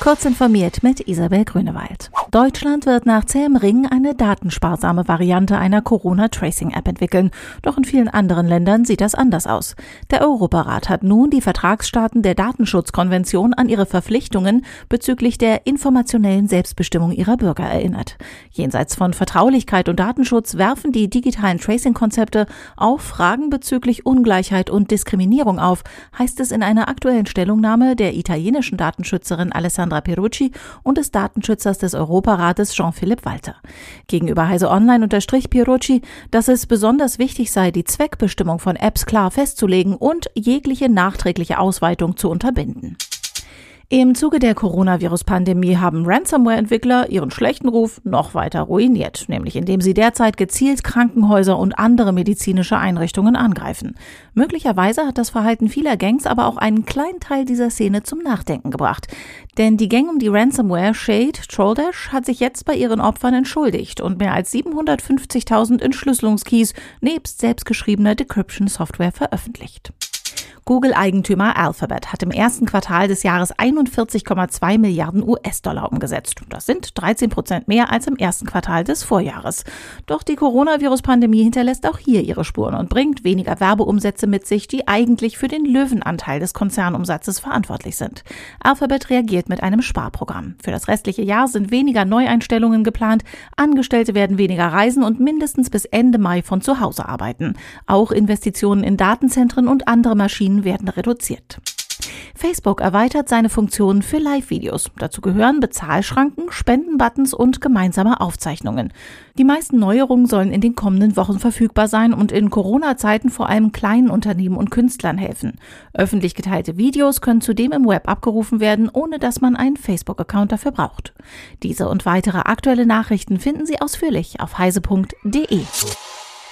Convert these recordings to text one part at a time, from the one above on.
Kurz informiert mit Isabel Grünewald. Deutschland wird nach zähem Ring eine datensparsame Variante einer Corona-Tracing-App entwickeln. Doch in vielen anderen Ländern sieht das anders aus. Der Europarat hat nun die Vertragsstaaten der Datenschutzkonvention an ihre Verpflichtungen bezüglich der informationellen Selbstbestimmung ihrer Bürger erinnert. Jenseits von Vertraulichkeit und Datenschutz werfen die digitalen Tracing-Konzepte auch Fragen bezüglich Ungleichheit und Diskriminierung auf, heißt es in einer aktuellen Stellungnahme der italienischen Datenschützerin Alessandra Alessandra Perucci und des Datenschützers des Europarates Jean-Philipp Walter. Gegenüber Heise Online unterstrich Perucci, dass es besonders wichtig sei, die Zweckbestimmung von Apps klar festzulegen und jegliche nachträgliche Ausweitung zu unterbinden. Im Zuge der Coronavirus-Pandemie haben Ransomware-Entwickler ihren schlechten Ruf noch weiter ruiniert, nämlich indem sie derzeit gezielt Krankenhäuser und andere medizinische Einrichtungen angreifen. Möglicherweise hat das Verhalten vieler Gangs aber auch einen kleinen Teil dieser Szene zum Nachdenken gebracht. Denn die Gang um die Ransomware Shade Trolldash hat sich jetzt bei ihren Opfern entschuldigt und mehr als 750.000 Entschlüsselungskeys nebst selbstgeschriebener Decryption-Software veröffentlicht. Google-Eigentümer Alphabet hat im ersten Quartal des Jahres 41,2 Milliarden US-Dollar umgesetzt. Das sind 13 Prozent mehr als im ersten Quartal des Vorjahres. Doch die Coronavirus-Pandemie hinterlässt auch hier ihre Spuren und bringt weniger Werbeumsätze mit sich, die eigentlich für den Löwenanteil des Konzernumsatzes verantwortlich sind. Alphabet reagiert mit einem Sparprogramm. Für das restliche Jahr sind weniger Neueinstellungen geplant, Angestellte werden weniger reisen und mindestens bis Ende Mai von zu Hause arbeiten. Auch Investitionen in Datenzentren und andere Maschinen Kalorien werden reduziert. Facebook erweitert seine Funktionen für Live-Videos. Dazu gehören Bezahlschranken, Spendenbuttons und gemeinsame Aufzeichnungen. Die meisten Neuerungen sollen in den kommenden Wochen verfügbar sein und in Corona-Zeiten vor allem kleinen Unternehmen und Künstlern helfen. Öffentlich geteilte Videos können zudem im Web abgerufen werden, ohne dass man einen Facebook-Account dafür braucht. Diese und weitere aktuelle Nachrichten finden Sie ausführlich auf heise.de.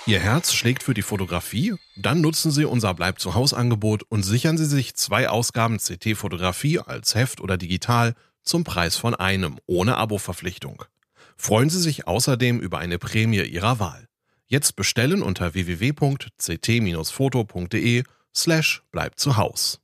Ihr Herz schlägt für die Fotografie? Dann nutzen Sie unser Bleib zu Haus Angebot und sichern Sie sich zwei Ausgaben CT Fotografie als Heft oder digital zum Preis von einem ohne Abo-Verpflichtung. Freuen Sie sich außerdem über eine Prämie Ihrer Wahl. Jetzt bestellen unter www.ct-foto.de slash bleib zu Haus.